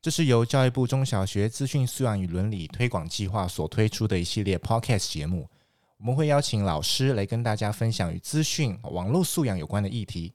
这是由教育部中小学资讯素养与伦理推广计划所推出的一系列 Podcast 节目。我们会邀请老师来跟大家分享与资讯网络素养有关的议题。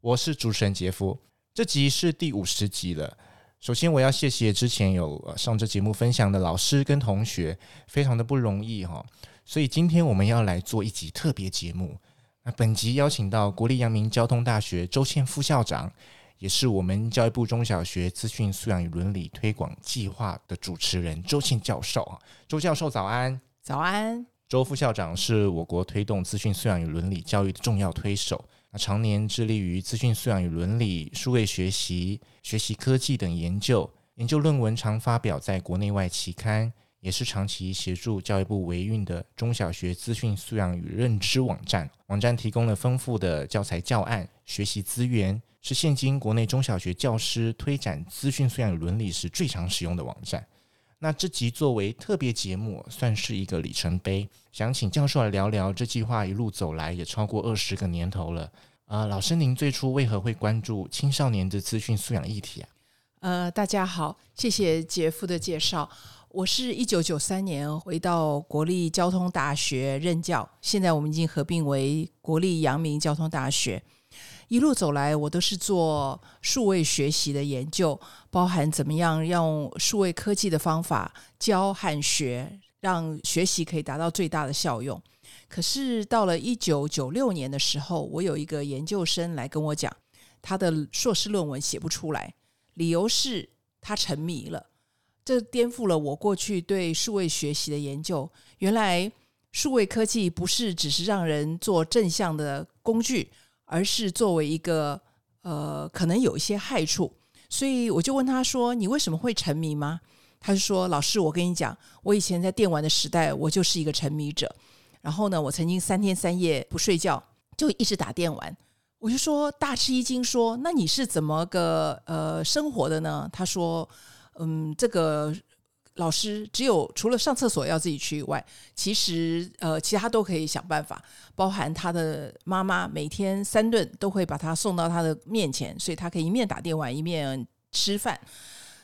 我是主持人杰夫。这集是第五十集了。首先，我要谢谢之前有上这节目分享的老师跟同学，非常的不容易哈。所以今天我们要来做一集特别节目。那本集邀请到国立阳明交通大学周倩副校长，也是我们教育部中小学资讯素养与伦理推广计划的主持人周庆教授啊。周教授早安。早安。周副校长是我国推动资讯素养与伦理教育的重要推手。那常年致力于资讯素养与伦理、数位学习、学习科技等研究，研究论文常发表在国内外期刊，也是长期协助教育部维运的中小学资讯素养与认知网站。网站提供了丰富的教材教案、学习资源，是现今国内中小学教师推展资讯素养伦理时最常使用的网站。那这集作为特别节目，算是一个里程碑。想请教授来聊聊这计划一路走来也超过二十个年头了。啊、呃，老师，您最初为何会关注青少年的资讯素养议题啊？呃，大家好，谢谢杰夫的介绍。我是一九九三年回到国立交通大学任教，现在我们已经合并为国立阳明交通大学。一路走来，我都是做数位学习的研究，包含怎么样用数位科技的方法教和学，让学习可以达到最大的效用。可是到了一九九六年的时候，我有一个研究生来跟我讲，他的硕士论文写不出来，理由是他沉迷了。这颠覆了我过去对数位学习的研究。原来数位科技不是只是让人做正向的工具。而是作为一个呃，可能有一些害处，所以我就问他说：“你为什么会沉迷吗？”他就说：“老师，我跟你讲，我以前在电玩的时代，我就是一个沉迷者。然后呢，我曾经三天三夜不睡觉，就一直打电玩。我就说大吃一惊，说：那你是怎么个呃生活的呢？他说：嗯，这个。”老师只有除了上厕所要自己去以外，其实呃，其他都可以想办法。包含他的妈妈每天三顿都会把他送到他的面前，所以他可以一面打电话一面吃饭。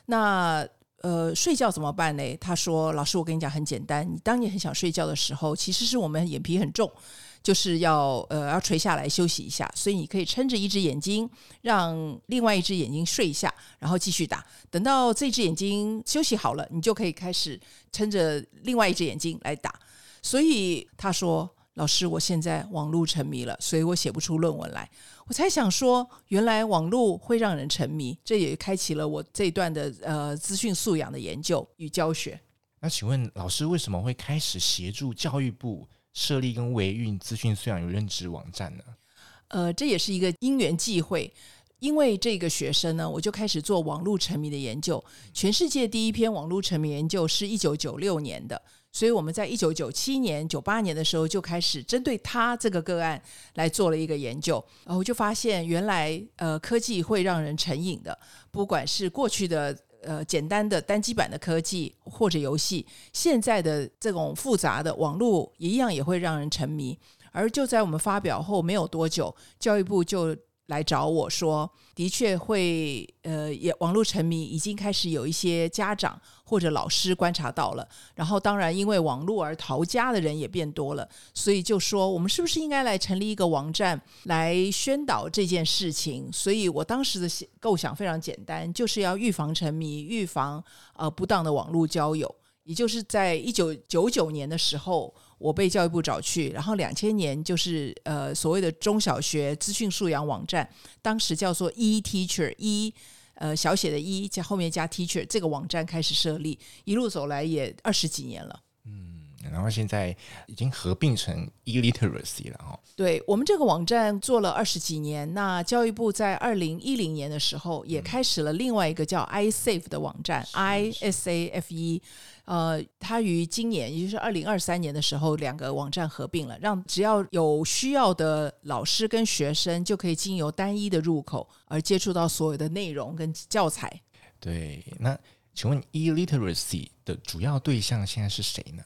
那呃，睡觉怎么办呢？他说：“老师，我跟你讲很简单，你当你很想睡觉的时候，其实是我们眼皮很重。”就是要呃要垂下来休息一下，所以你可以撑着一只眼睛，让另外一只眼睛睡一下，然后继续打。等到这只眼睛休息好了，你就可以开始撑着另外一只眼睛来打。所以他说：“老师，我现在网络沉迷了，所以我写不出论文来。”我才想说，原来网络会让人沉迷，这也开启了我这一段的呃资讯素养的研究与教学。那请问老师为什么会开始协助教育部？设立跟维运资讯素养与认知网站呢？呃，这也是一个因缘际会，因为这个学生呢，我就开始做网络沉迷的研究。全世界第一篇网络沉迷研究是一九九六年的，所以我们在一九九七年、九八年的时候就开始针对他这个个案来做了一个研究。然后我就发现，原来呃，科技会让人成瘾的，不管是过去的。呃，简单的单机版的科技或者游戏，现在的这种复杂的网络一样也会让人沉迷。而就在我们发表后没有多久，教育部就来找我说，的确会，呃，也网络沉迷已经开始有一些家长或者老师观察到了，然后当然因为网络而逃家的人也变多了，所以就说我们是不是应该来成立一个网站来宣导这件事情？所以我当时的构想非常简单，就是要预防沉迷，预防呃不当的网络交友。也就是在一九九九年的时候，我被教育部找去，然后两千年就是呃所谓的中小学资讯素养网站，当时叫做 eTeacher，e 呃小写的一加后面加 teacher，这个网站开始设立，一路走来也二十几年了。嗯，然后现在已经合并成 e-literacy 了哈。对，我们这个网站做了二十几年，那教育部在二零一零年的时候也开始了另外一个叫 iSafe 的网站，I S A F E。呃，它于今年，也就是二零二三年的时候，两个网站合并了，让只要有需要的老师跟学生就可以经由单一的入口而接触到所有的内容跟教材。对，那请问 e-literacy 的主要对象现在是谁呢？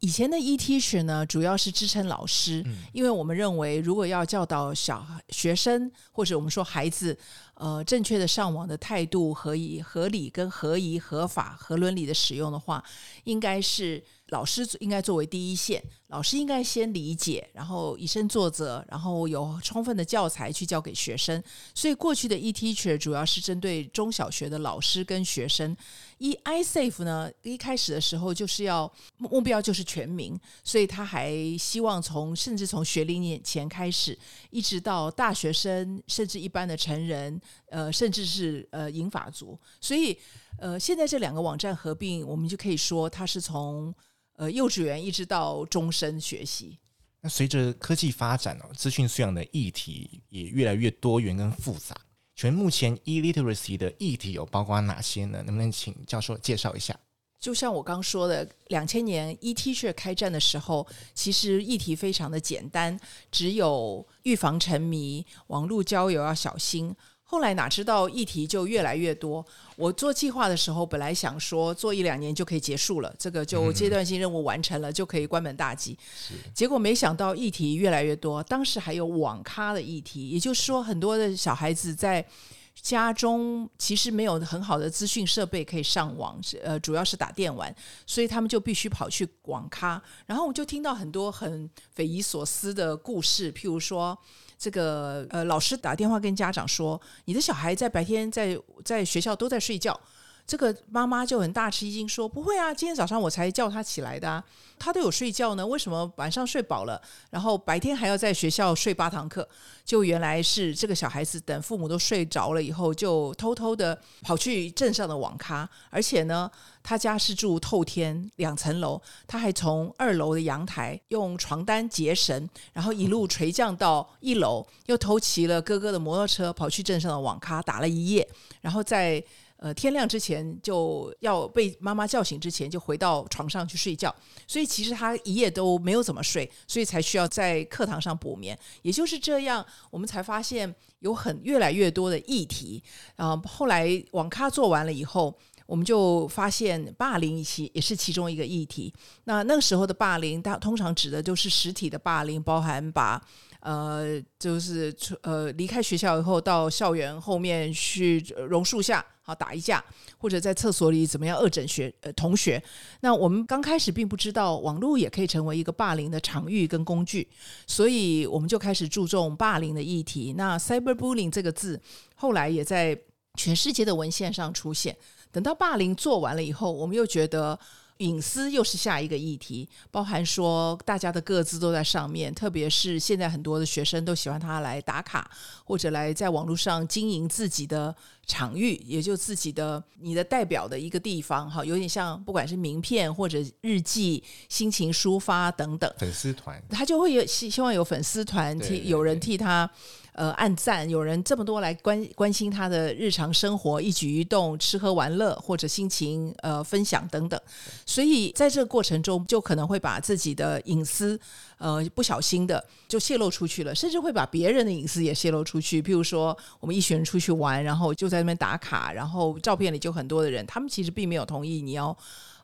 以前的 e-teacher 呢，主要是支撑老师，嗯，因为我们认为，如果要教导小学生或者我们说孩子，呃，正确的上网的态度合以、合理跟合宜、合法、合伦理的使用的话，应该是。老师应该作为第一线，老师应该先理解，然后以身作则，然后有充分的教材去教给学生。所以过去的 e-teacher 主要是针对中小学的老师跟学生。e iSafe 呢，一开始的时候就是要目标就是全民，所以他还希望从甚至从学龄前开始，一直到大学生，甚至一般的成人，呃，甚至是呃银法族。所以呃，现在这两个网站合并，我们就可以说它是从呃，幼稚园一直到终身学习。那随着科技发展哦，资讯素养的议题也越来越多元跟复杂。全目前 e-literacy 的议题有包括哪些呢？能不能请教授介绍一下？就像我刚说的，两千年 e-teacher 开战的时候，其实议题非常的简单，只有预防沉迷、网络交友要小心。后来哪知道议题就越来越多。我做计划的时候，本来想说做一两年就可以结束了，这个就阶段性任务完成了，就可以关门大吉。结果没想到议题越来越多。当时还有网咖的议题，也就是说，很多的小孩子在家中其实没有很好的资讯设备可以上网，呃，主要是打电玩，所以他们就必须跑去网咖。然后我就听到很多很匪夷所思的故事，譬如说。这个呃，老师打电话跟家长说，你的小孩在白天在在学校都在睡觉。这个妈妈就很大吃一惊，说：“不会啊，今天早上我才叫他起来的啊，他都有睡觉呢，为什么晚上睡饱了，然后白天还要在学校睡八堂课？就原来是这个小孩子等父母都睡着了以后，就偷偷的跑去镇上的网咖，而且呢，他家是住透天两层楼，他还从二楼的阳台用床单结绳，然后一路垂降到一楼，又偷骑了哥哥的摩托车跑去镇上的网咖打了一夜，然后在。”呃，天亮之前就要被妈妈叫醒，之前就回到床上去睡觉，所以其实他一夜都没有怎么睡，所以才需要在课堂上补眠。也就是这样，我们才发现有很越来越多的议题。啊、呃，后来网咖做完了以后，我们就发现霸凌其也是其中一个议题。那那个时候的霸凌，它通常指的都是实体的霸凌，包含把。呃，就是呃，离开学校以后到校园后面去榕树下好打一架，或者在厕所里怎么样恶整学呃同学。那我们刚开始并不知道网络也可以成为一个霸凌的场域跟工具，所以我们就开始注重霸凌的议题。那 cyberbullying 这个字后来也在全世界的文献上出现。等到霸凌做完了以后，我们又觉得。隐私又是下一个议题，包含说大家的各自都在上面，特别是现在很多的学生都喜欢他来打卡，或者来在网络上经营自己的场域，也就自己的你的代表的一个地方，哈，有点像不管是名片或者日记、心情抒发等等，粉丝团，他就会有希希望有粉丝团替有人替他。呃，按赞，有人这么多来关关心他的日常生活一举一动、吃喝玩乐或者心情呃分享等等，所以在这个过程中，就可能会把自己的隐私呃不小心的就泄露出去了，甚至会把别人的隐私也泄露出去。譬如说，我们一群人出去玩，然后就在那边打卡，然后照片里就很多的人，他们其实并没有同意你要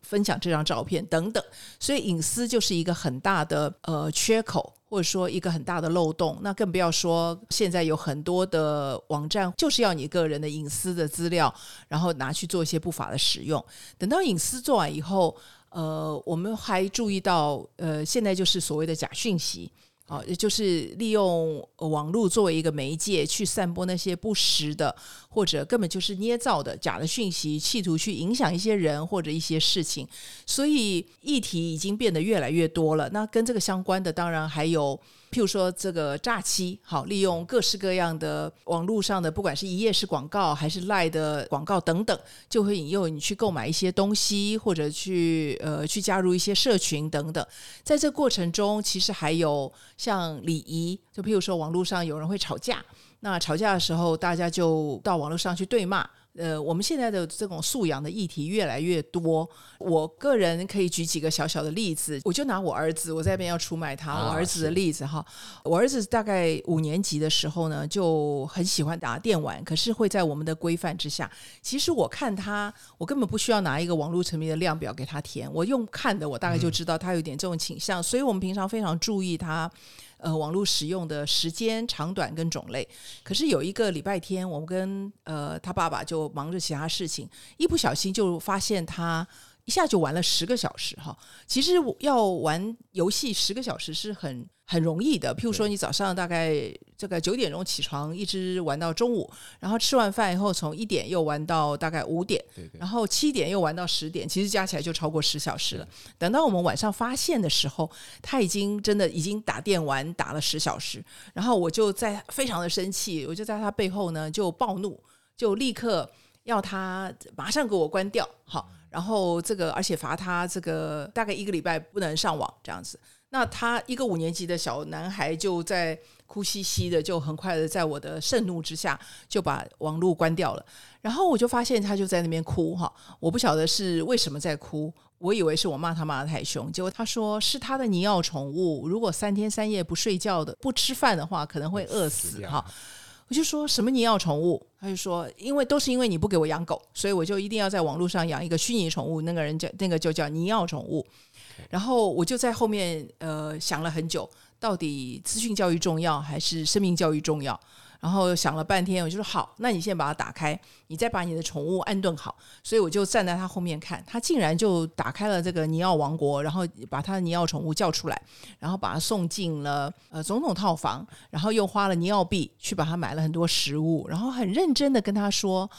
分享这张照片等等，所以隐私就是一个很大的呃缺口。或者说一个很大的漏洞，那更不要说现在有很多的网站就是要你个人的隐私的资料，然后拿去做一些不法的使用。等到隐私做完以后，呃，我们还注意到，呃，现在就是所谓的假讯息。啊，也就是利用网络作为一个媒介去散播那些不实的，或者根本就是捏造的假的讯息，企图去影响一些人或者一些事情。所以议题已经变得越来越多了。那跟这个相关的，当然还有譬如说这个诈欺，好，利用各式各样的网络上的，不管是一页式广告还是赖的广告等等，就会引诱你去购买一些东西，或者去呃去加入一些社群等等。在这过程中，其实还有像礼仪，就譬如说网络上有人会吵架，那吵架的时候，大家就到网络上去对骂。呃，我们现在的这种素养的议题越来越多。我个人可以举几个小小的例子，我就拿我儿子，我在这边要出卖他，我儿子的例子哈。我儿子大概五年级的时候呢，就很喜欢打电玩，可是会在我们的规范之下。其实我看他，我根本不需要拿一个网络沉迷的量表给他填，我用看的，我大概就知道他有点这种倾向。所以我们平常非常注意他。呃，网络使用的时间长短跟种类，可是有一个礼拜天，我们跟呃他爸爸就忙着其他事情，一不小心就发现他。一下就玩了十个小时哈，其实要玩游戏十个小时是很很容易的。譬如说，你早上大概这个九点钟起床，一直玩到中午，然后吃完饭以后，从一点又玩到大概五点，然后七点又玩到十点，其实加起来就超过十小时了。等到我们晚上发现的时候，他已经真的已经打电玩打了十小时，然后我就在非常的生气，我就在他背后呢就暴怒，就立刻要他马上给我关掉，好。然后这个，而且罚他这个大概一个礼拜不能上网这样子。那他一个五年级的小男孩就在哭兮兮的，就很快的在我的盛怒之下就把网络关掉了。然后我就发现他就在那边哭哈，我不晓得是为什么在哭，我以为是我骂他骂的太凶，结果他说是他的尼奥宠物，如果三天三夜不睡觉的不吃饭的话，可能会饿死哈。我就说什么你要宠物？他就说，因为都是因为你不给我养狗，所以我就一定要在网络上养一个虚拟宠物。那个人叫那个就叫你要宠物。然后我就在后面呃想了很久，到底资讯教育重要还是生命教育重要？然后想了半天，我就说好，那你先把它打开，你再把你的宠物安顿好。所以我就站在他后面看，他竟然就打开了这个尼奥王国，然后把他的尼奥宠物叫出来，然后把他送进了呃总统套房，然后又花了尼奥币去把他买了很多食物，然后很认真的跟他说，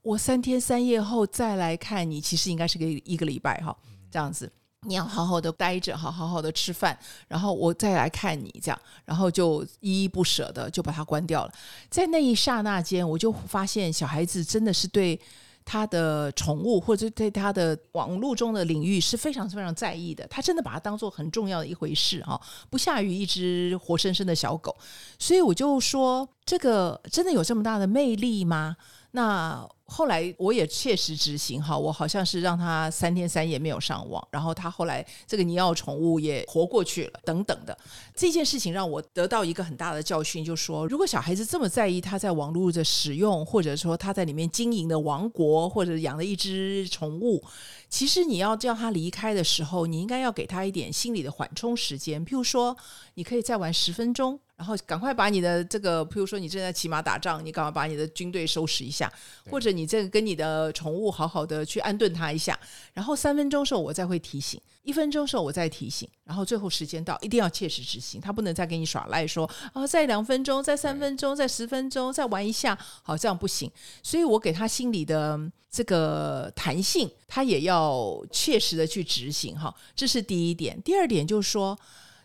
我三天三夜后再来看你，其实应该是个一个礼拜哈，这样子。你要好好的待着，好好好的吃饭，然后我再来看你这样，然后就依依不舍的就把它关掉了。在那一刹那间，我就发现小孩子真的是对他的宠物或者对他的网络中的领域是非常非常在意的。他真的把它当做很重要的一回事哈，不下于一只活生生的小狗。所以我就说，这个真的有这么大的魅力吗？那后来我也切实执行哈，我好像是让他三天三夜没有上网，然后他后来这个尼奥宠物也活过去了，等等的这件事情让我得到一个很大的教训，就是说如果小孩子这么在意他在网络的使用，或者说他在里面经营的王国，或者养了一只宠物，其实你要叫他离开的时候，你应该要给他一点心理的缓冲时间，譬如说你可以再玩十分钟。然后赶快把你的这个，譬如说你正在骑马打仗，你赶快把你的军队收拾一下，或者你这个跟你的宠物好好的去安顿它一下。然后三分钟时候我再会提醒，一分钟时候我再提醒，然后最后时间到一定要切实执行，他不能再给你耍赖说啊，再两分钟，再三分钟，再十分钟，再玩一下，好，这样不行。所以我给他心里的这个弹性，他也要切实的去执行哈，这是第一点。第二点就是说。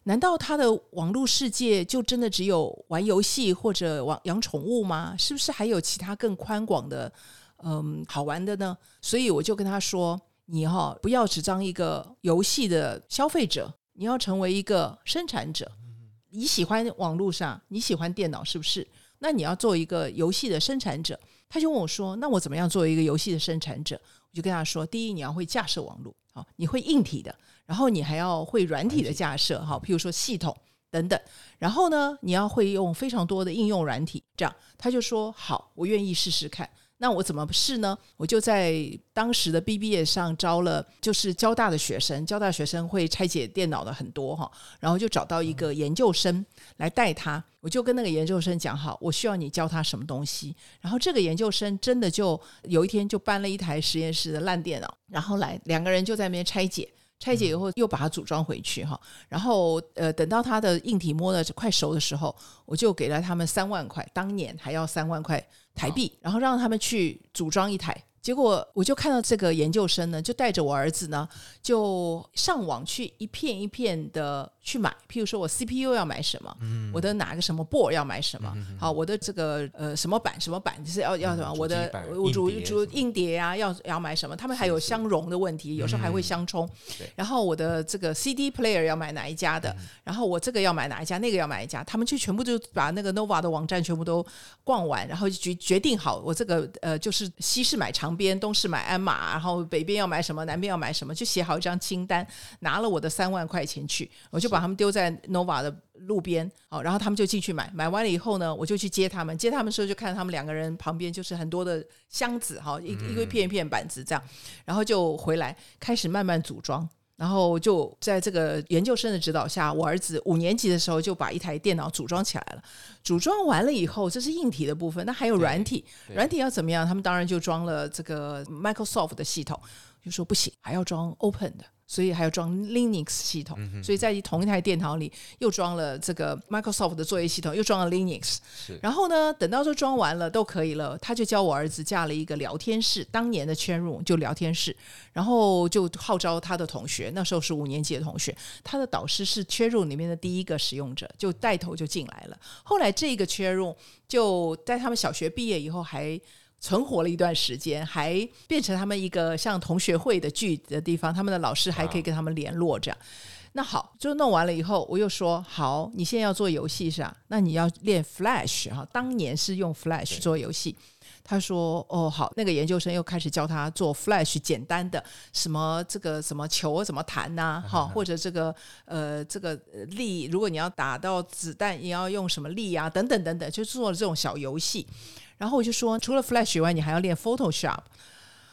难道他的网络世界就真的只有玩游戏或者养养宠物吗？是不是还有其他更宽广的，嗯，好玩的呢？所以我就跟他说：“你哈不要只当一个游戏的消费者，你要成为一个生产者。你喜欢网络上，你喜欢电脑，是不是？那你要做一个游戏的生产者。”他就问我说：“那我怎么样做一个游戏的生产者？”我就跟他说：“第一，你要会架设网络，好，你会硬体的。”然后你还要会软体的架设，好，譬如说系统等等。然后呢，你要会用非常多的应用软体，这样他就说好，我愿意试试看。那我怎么试呢？我就在当时的 BBS 上招了，就是交大的学生，交大学生会拆解电脑的很多哈，然后就找到一个研究生来带他。我就跟那个研究生讲好，我需要你教他什么东西。然后这个研究生真的就有一天就搬了一台实验室的烂电脑，然后来两个人就在那边拆解。拆解以后又把它组装回去哈，然后呃等到它的硬体摸了快熟的时候，我就给了他们三万块，当年还要三万块台币，然后让他们去组装一台结果我就看到这个研究生呢，就带着我儿子呢，就上网去一片一片的去买。譬如说我 CPU 要买什么，嗯、我的哪个什么 board 要买什么，嗯、好，我的这个呃什么板什么板就是要要什么，嗯、我的我主主硬碟啊要要买什么，他们还有相容的问题，有时候还会相冲。嗯、然后我的这个 CD player 要买哪一家的，嗯、然后我这个要买哪一家，那个要买一家，他们就全部就把那个 Nova 的网站全部都逛完，然后就决决定好我这个呃就是西式买长。边东市买鞍马，然后北边要买什么，南边要买什么，就写好一张清单，拿了我的三万块钱去，我就把他们丢在 Nova 的路边，好，然后他们就进去买，买完了以后呢，我就去接他们，接他们的时候就看到他们两个人旁边就是很多的箱子，哈，一一个片一片板子这样，然后就回来开始慢慢组装。然后就在这个研究生的指导下，我儿子五年级的时候就把一台电脑组装起来了。组装完了以后，这是硬体的部分，那还有软体，软体要怎么样？他们当然就装了这个 Microsoft 的系统，就说不行，还要装 Open 的。所以还要装 Linux 系统，嗯、所以在同一台电脑里又装了这个 Microsoft 的作业系统，又装了 Linux。然后呢，等到说装完了都可以了，他就教我儿子架了一个聊天室，当年的 Chat Room 就聊天室，然后就号召他的同学，那时候是五年级的同学，他的导师是 Chat Room 里面的第一个使用者，就带头就进来了。后来这个 Chat Room 就在他们小学毕业以后还。存活了一段时间，还变成他们一个像同学会的聚的地方，他们的老师还可以跟他们联络。这样，那好，就弄完了以后，我又说好，你现在要做游戏是吧？那你要练 Flash 哈，当年是用 Flash 做游戏。他说哦好，那个研究生又开始教他做 Flash 简单的什么这个什么球怎么弹呐，哈，或者这个呃这个力，如果你要打到子弹，你要用什么力啊？等等等等，就做了这种小游戏。然后我就说，除了 Flash 以外，你还要练 Photoshop。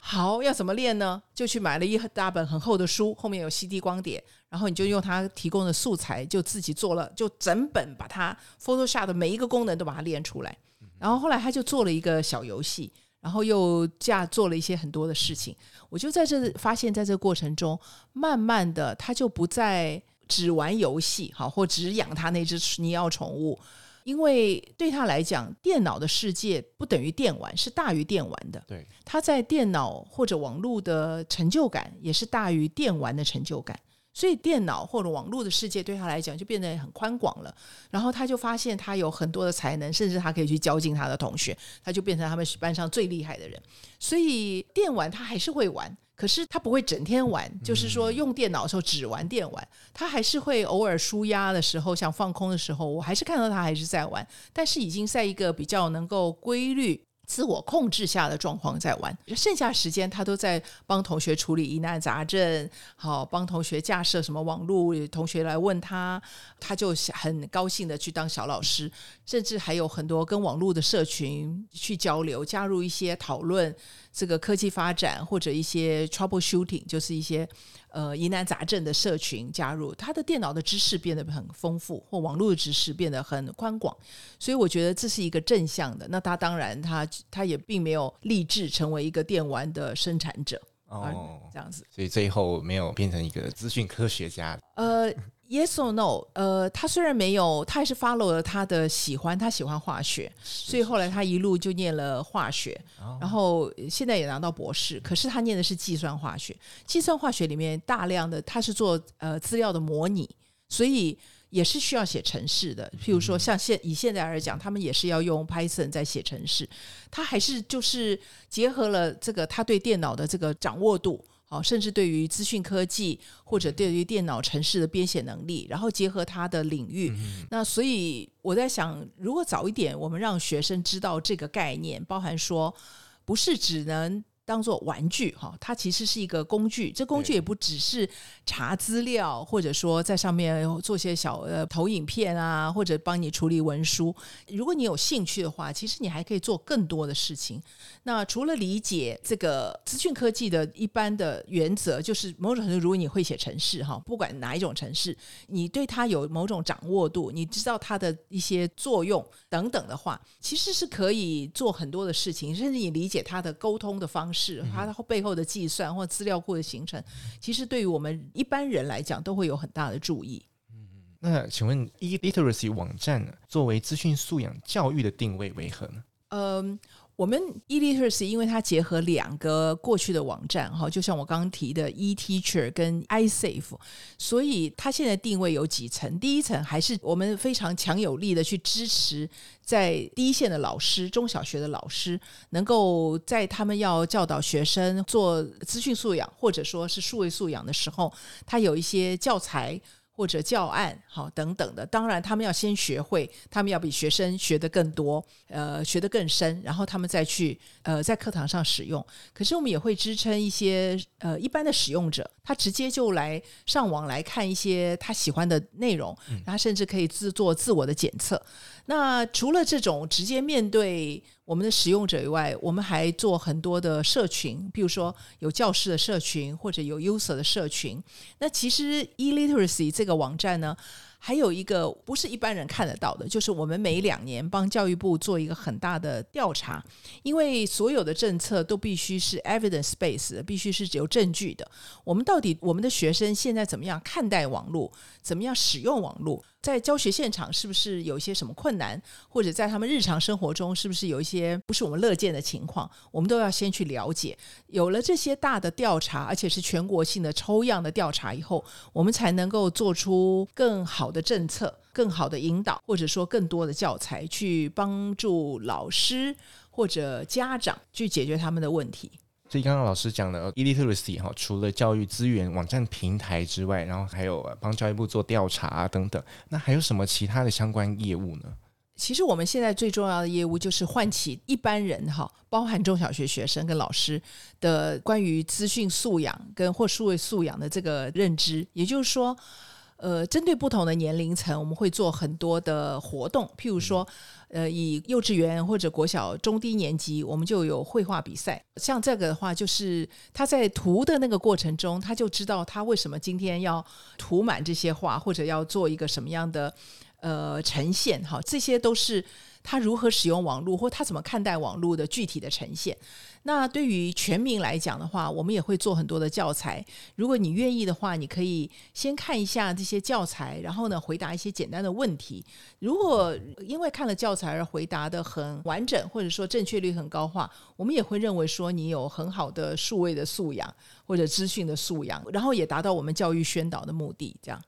好，要怎么练呢？就去买了一大本很厚的书，后面有 CD 光碟，然后你就用他提供的素材，就自己做了，就整本把它 Photoshop 的每一个功能都把它练出来。然后后来他就做了一个小游戏，然后又架做了一些很多的事情。我就在这发现，在这个过程中，慢慢的他就不再只玩游戏，好，或只养他那只尼奥宠物。因为对他来讲，电脑的世界不等于电玩，是大于电玩的。对，他在电脑或者网络的成就感也是大于电玩的成就感。所以，电脑或者网络的世界对他来讲就变得很宽广了。然后他就发现他有很多的才能，甚至他可以去教进他的同学，他就变成他们班上最厉害的人。所以，电玩他还是会玩。可是他不会整天玩，就是说用电脑的时候只玩电玩，他还是会偶尔舒压的时候，想放空的时候，我还是看到他还是在玩，但是已经在一个比较能够规律。自我控制下的状况在玩，剩下时间他都在帮同学处理疑难杂症，好帮同学架设什么网络，同学来问他，他就很高兴的去当小老师，甚至还有很多跟网络的社群去交流，加入一些讨论这个科技发展或者一些 troubleshooting，就是一些。呃，疑难杂症的社群加入，他的电脑的知识变得很丰富，或网络的知识变得很宽广，所以我觉得这是一个正向的。那他当然他，他他也并没有立志成为一个电玩的生产者哦，这样子，所以最后没有变成一个资讯科学家。呃。Yes or no？呃，他虽然没有，他还是 follow 了他的喜欢，他喜欢化学，所以后来他一路就念了化学，然后现在也拿到博士。可是他念的是计算化学，计算化学里面大量的他是做呃资料的模拟，所以也是需要写程式的。譬如说，像现以现在来讲，他们也是要用 Python 在写程式，他还是就是结合了这个他对电脑的这个掌握度。好，甚至对于资讯科技或者对于电脑程式的编写能力，然后结合他的领域，嗯、那所以我在想，如果早一点我们让学生知道这个概念，包含说不是只能。当做玩具哈，它其实是一个工具。这工具也不只是查资料，或者说在上面做些小呃投影片啊，或者帮你处理文书。如果你有兴趣的话，其实你还可以做更多的事情。那除了理解这个资讯科技的一般的原则，就是某种程度，如果你会写程式哈，不管哪一种程式，你对它有某种掌握度，你知道它的一些作用等等的话，其实是可以做很多的事情，甚至你理解它的沟通的方式。是它背后的计算或资料库的形成，其实对于我们一般人来讲，都会有很大的注意。嗯，那请问，e-literacy 网站呢作为资讯素养教育的定位为何呢？嗯，我们 eLiteracy 因为它结合两个过去的网站，哈，就像我刚刚提的 eTeacher 跟 iSafe，所以它现在定位有几层。第一层还是我们非常强有力的去支持在第一线的老师，中小学的老师，能够在他们要教导学生做资讯素养或者说是数位素养的时候，他有一些教材。或者教案，好等等的，当然他们要先学会，他们要比学生学得更多，呃，学得更深，然后他们再去呃在课堂上使用。可是我们也会支撑一些呃一般的使用者，他直接就来上网来看一些他喜欢的内容，然后甚至可以自做自我的检测。那除了这种直接面对我们的使用者以外，我们还做很多的社群，比如说有教师的社群或者有 user 的社群。那其实 eLiteracy 这个网站呢，还有一个不是一般人看得到的，就是我们每两年帮教育部做一个很大的调查，因为所有的政策都必须是 evidence base，必须是有证据的。我们到底我们的学生现在怎么样看待网络，怎么样使用网络？在教学现场是不是有一些什么困难，或者在他们日常生活中是不是有一些不是我们乐见的情况？我们都要先去了解。有了这些大的调查，而且是全国性的抽样的调查以后，我们才能够做出更好的政策、更好的引导，或者说更多的教材，去帮助老师或者家长去解决他们的问题。所以刚刚老师讲的 eLiteracy 哈，除了教育资源网站平台之外，然后还有帮教育部做调查啊等等，那还有什么其他的相关业务呢？其实我们现在最重要的业务就是唤起一般人哈，包含中小学学生跟老师的关于资讯素养跟或数位素养的这个认知，也就是说。呃，针对不同的年龄层，我们会做很多的活动。譬如说，呃，以幼稚园或者国小中低年级，我们就有绘画比赛。像这个的话，就是他在涂的那个过程中，他就知道他为什么今天要涂满这些画，或者要做一个什么样的呃呈现。哈，这些都是他如何使用网络，或他怎么看待网络的具体的呈现。那对于全民来讲的话，我们也会做很多的教材。如果你愿意的话，你可以先看一下这些教材，然后呢，回答一些简单的问题。如果因为看了教材而回答得很完整，或者说正确率很高的话，我们也会认为说你有很好的数位的素养或者资讯的素养，然后也达到我们教育宣导的目的，这样。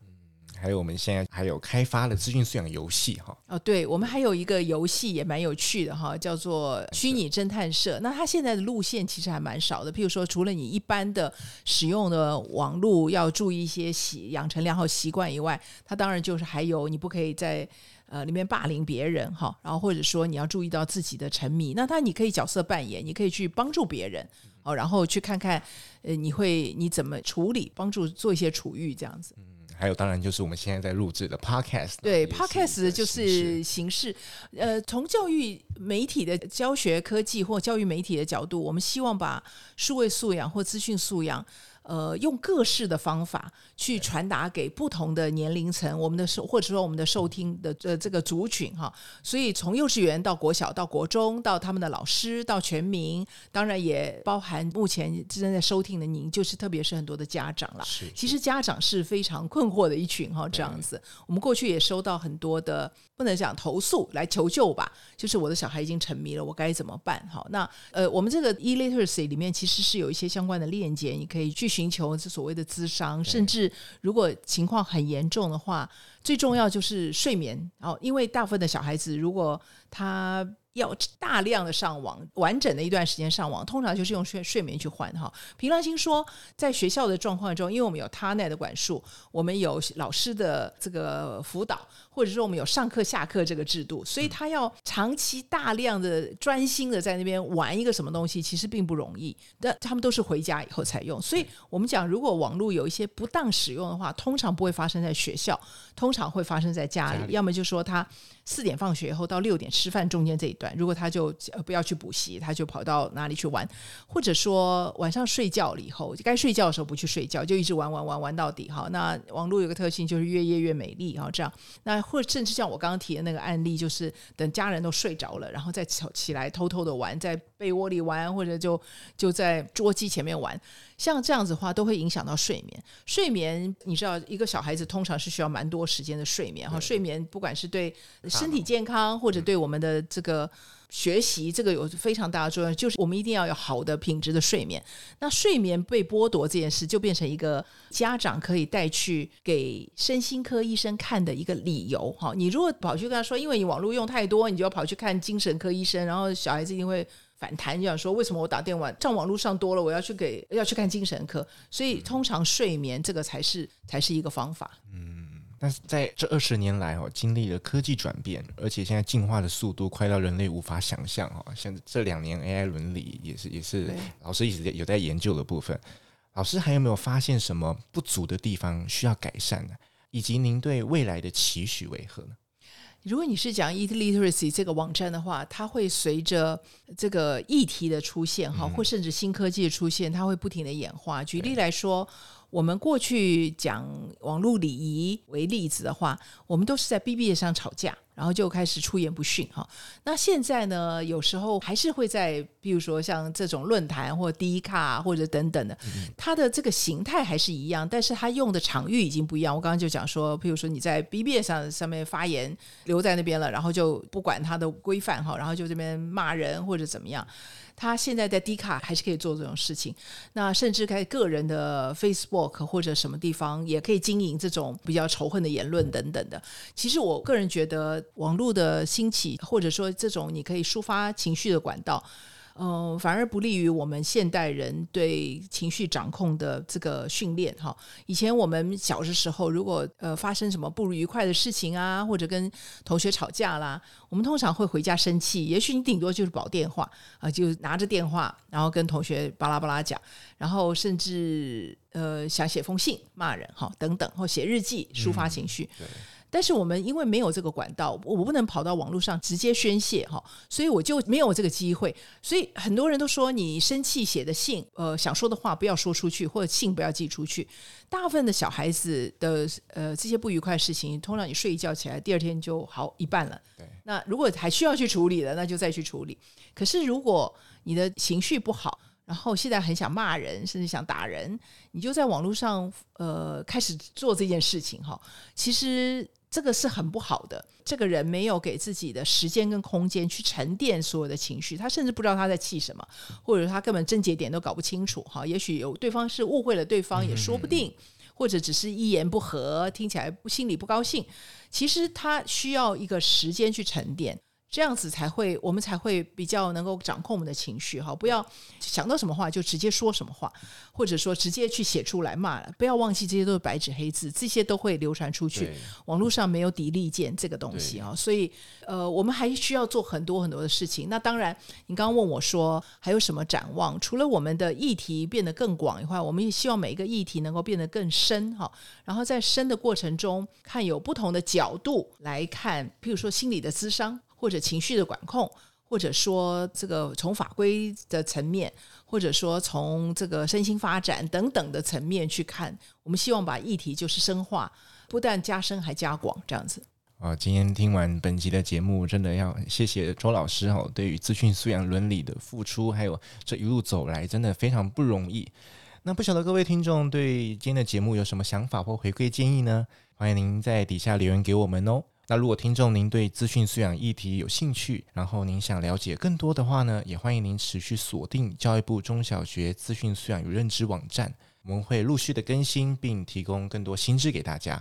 还有我们现在还有开发了资讯素养游戏哈哦，对，我们还有一个游戏也蛮有趣的哈，叫做虚拟侦探社。那它现在的路线其实还蛮少的，譬如说，除了你一般的使用的网络要注意一些习养成良好习惯以外，它当然就是还有你不可以在呃里面霸凌别人哈，然后或者说你要注意到自己的沉迷。那它你可以角色扮演，你可以去帮助别人哦，然后去看看呃你会你怎么处理，帮助做一些处遇这样子。还有，当然就是我们现在在录制的 Podcast。对，Podcast 就是形式。呃，从教育媒体的教学科技或教育媒体的角度，我们希望把数位素养或资讯素养。呃，用各式的方法去传达给不同的年龄层，我们的受或者说我们的受听的呃这个族群哈，所以从幼稚园到国小到国中到他们的老师到全民，当然也包含目前正在收听的您，就是特别是很多的家长了。是，其实家长是非常困惑的一群哈，这样子。我们过去也收到很多的不能讲投诉来求救吧，就是我的小孩已经沉迷了，我该怎么办？哈，那呃，我们这个 eLiteracy 里面其实是有一些相关的链接，你可以去。寻求这所谓的咨商，甚至如果情况很严重的话，最重要就是睡眠哦，因为大部分的小孩子如果他。要大量的上网，完整的一段时间上网，通常就是用睡睡眠去换哈。平常心说，在学校的状况中，因为我们有 TANET 的管束，我们有老师的这个辅导，或者说我们有上课下课这个制度，所以他要长期大量的专心的在那边玩一个什么东西，其实并不容易。但他们都是回家以后才用，所以我们讲，如果网络有一些不当使用的话，通常不会发生在学校，通常会发生在家里要么就说他。四点放学以后到六点吃饭中间这一段，如果他就不要去补习，他就跑到哪里去玩，或者说晚上睡觉了以后，该睡觉的时候不去睡觉，就一直玩玩玩玩到底哈。那网络有个特性就是越夜越美丽哈，这样。那或者甚至像我刚刚提的那个案例，就是等家人都睡着了，然后再起来偷偷的玩，在被窝里玩，或者就就在桌机前面玩。像这样子的话，都会影响到睡眠。睡眠，你知道，一个小孩子通常是需要蛮多时间的睡眠哈。睡眠不管是对身体健康，或者对我们的这个学习，这个有非常大的作用，就是我们一定要有好的品质的睡眠。那睡眠被剥夺这件事，就变成一个家长可以带去给身心科医生看的一个理由。哈，你如果跑去跟他说，因为你网络用太多，你就要跑去看精神科医生，然后小孩子一定会。反弹就想说，为什么我打电话上网络上多了，我要去给要去看精神科？所以通常睡眠这个才是才是一个方法。嗯，但是在这二十年来哦，经历了科技转变，而且现在进化的速度快到人类无法想象哦。像这两年 AI 伦理也是也是老师一直有在研究的部分。老师还有没有发现什么不足的地方需要改善呢？以及您对未来的期许为何呢？如果你是讲 ET Literacy 这个网站的话，它会随着这个议题的出现哈，或甚至新科技的出现，它会不停的演化。举例来说。我们过去讲网络礼仪为例子的话，我们都是在 BB 上吵架，然后就开始出言不逊哈。那现在呢，有时候还是会在，比如说像这种论坛或 D 卡或者等等的，它的这个形态还是一样，但是它用的场域已经不一样。我刚刚就讲说，譬如说你在 BB 上上面发言留在那边了，然后就不管它的规范哈，然后就这边骂人或者怎么样。他现在在 D 卡还是可以做这种事情，那甚至在个人的 Facebook 或者什么地方也可以经营这种比较仇恨的言论等等的。其实我个人觉得，网络的兴起或者说这种你可以抒发情绪的管道。嗯，反而不利于我们现代人对情绪掌控的这个训练哈。以前我们小的时候，如果呃发生什么不愉快的事情啊，或者跟同学吵架啦，我们通常会回家生气。也许你顶多就是保电话啊，就拿着电话，然后跟同学巴拉巴拉讲，然后甚至呃想写封信骂人哈等等，或写日记抒发情绪。嗯，对。但是我们因为没有这个管道，我不能跑到网络上直接宣泄哈，所以我就没有这个机会。所以很多人都说，你生气写的信，呃，想说的话不要说出去，或者信不要寄出去。大部分的小孩子的呃这些不愉快的事情，通常你睡一觉起来，第二天就好一半了。对。那如果还需要去处理的，那就再去处理。可是如果你的情绪不好，然后现在很想骂人，甚至想打人，你就在网络上呃开始做这件事情哈。其实。这个是很不好的。这个人没有给自己的时间跟空间去沉淀所有的情绪，他甚至不知道他在气什么，或者他根本症结点都搞不清楚。哈，也许有对方是误会了对方，也说不定，或者只是一言不合，听起来不心里不高兴。其实他需要一个时间去沉淀。这样子才会，我们才会比较能够掌控我们的情绪哈。不要想到什么话就直接说什么话，或者说直接去写出来骂了。不要忘记这些都是白纸黑字，这些都会流传出去。网络上没有砥砺剑这个东西啊，所以呃，我们还需要做很多很多的事情。那当然，你刚刚问我说还有什么展望？除了我们的议题变得更广以外，我们也希望每一个议题能够变得更深哈。然后在深的过程中，看有不同的角度来看，譬如说心理的咨商。或者情绪的管控，或者说这个从法规的层面，或者说从这个身心发展等等的层面去看，我们希望把议题就是深化，不但加深还加广这样子。啊，今天听完本集的节目，真的要谢谢周老师哦，对于资讯素养伦理的付出，还有这一路走来，真的非常不容易。那不晓得各位听众对今天的节目有什么想法或回馈建议呢？欢迎您在底下留言给我们哦。那如果听众您对资讯素养议题有兴趣，然后您想了解更多的话呢，也欢迎您持续锁定教育部中小学资讯素养与认知网站，我们会陆续的更新，并提供更多新知给大家。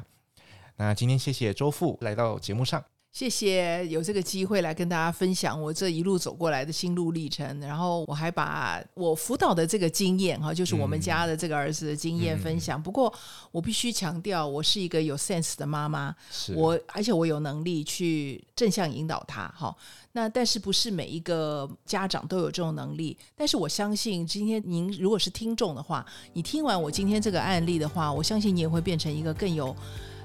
那今天谢谢周富来到节目上。谢谢有这个机会来跟大家分享我这一路走过来的心路历程，然后我还把我辅导的这个经验哈，就是我们家的这个儿子的经验分享。嗯、不过我必须强调，我是一个有 sense 的妈妈，我而且我有能力去正向引导他哈。那但是不是每一个家长都有这种能力？但是我相信今天您如果是听众的话，你听完我今天这个案例的话，我相信你也会变成一个更有。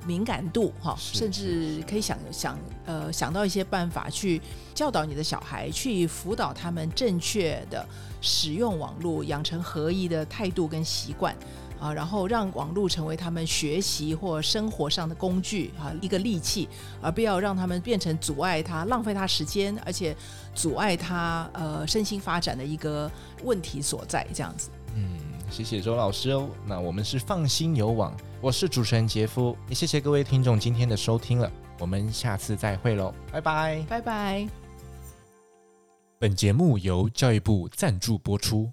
敏感度哈，甚至可以想想呃想到一些办法去教导你的小孩，去辅导他们正确的使用网络，养成合一的态度跟习惯啊，然后让网络成为他们学习或生活上的工具啊，一个利器，而不要让他们变成阻碍他、浪费他时间，而且阻碍他呃身心发展的一个问题所在，这样子。嗯，谢谢周老师哦。那我们是放心有网。我是主持人杰夫，也谢谢各位听众今天的收听了，我们下次再会喽，拜拜，拜拜。本节目由教育部赞助播出。